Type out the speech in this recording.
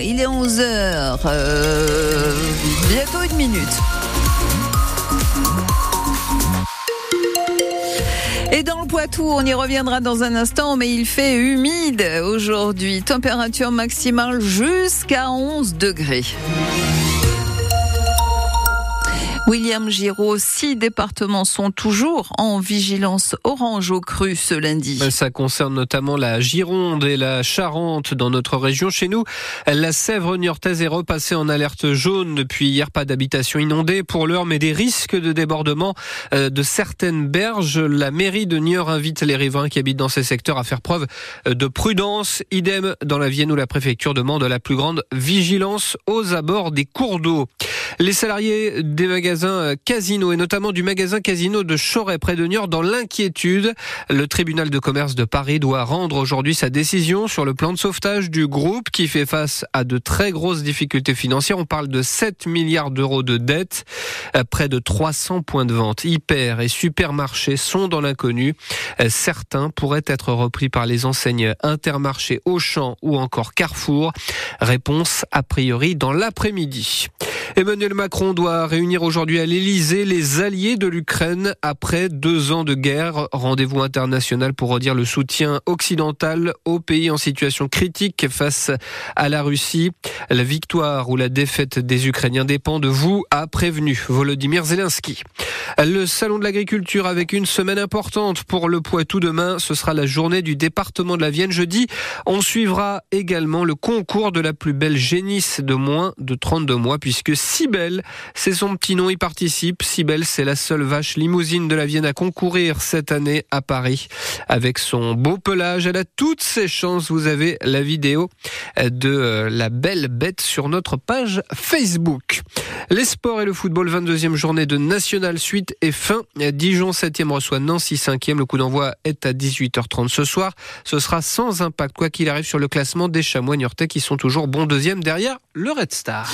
Il est 11h, euh, bientôt une minute. Et dans le Poitou, on y reviendra dans un instant, mais il fait humide aujourd'hui. Température maximale jusqu'à 11 degrés. William Giraud, six départements sont toujours en vigilance orange au cru ce lundi. Ça concerne notamment la Gironde et la Charente dans notre région. Chez nous, la Sèvre niortaise est repassée en alerte jaune depuis hier. Pas d'habitation inondée pour l'heure, mais des risques de débordement euh, de certaines berges. La mairie de Niort invite les riverains qui habitent dans ces secteurs à faire preuve euh, de prudence. Idem dans la Vienne où la préfecture demande la plus grande vigilance aux abords des cours d'eau. Les salariés des magasins euh, Casino et notamment du magasin Casino de Choret près de Niort dans l'inquiétude. Le tribunal de commerce de Paris doit rendre aujourd'hui sa décision sur le plan de sauvetage du groupe qui fait face à de très grosses difficultés financières. On parle de 7 milliards d'euros de dettes, euh, près de 300 points de vente hyper et supermarchés sont dans l'inconnu. Euh, certains pourraient être repris par les enseignes Intermarché, Auchan ou encore Carrefour. Réponse a priori dans l'après-midi. Emmanuel Macron doit réunir aujourd'hui à l'Elysée les alliés de l'Ukraine après deux ans de guerre. Rendez-vous international pour redire le soutien occidental au pays en situation critique face à la Russie. La victoire ou la défaite des Ukrainiens dépend de vous, a prévenu Volodymyr Zelensky. Le salon de l'agriculture avec une semaine importante pour le Poitou demain. Ce sera la journée du département de la Vienne jeudi. On suivra également le concours de la plus belle génisse de moins de 32 mois puisque Cybelle, c'est son petit nom, y participe. Cybelle, c'est la seule vache limousine de la Vienne à concourir cette année à Paris. Avec son beau pelage, elle a toutes ses chances. Vous avez la vidéo de euh, la belle bête sur notre page Facebook. Les sports et le football, 22e journée de National Suite et fin. Dijon 7e reçoit Nancy 5e. Le coup d'envoi est à 18h30 ce soir. Ce sera sans impact, quoi qu'il arrive, sur le classement des chamois niortais qui sont toujours bons deuxième derrière le Red Star.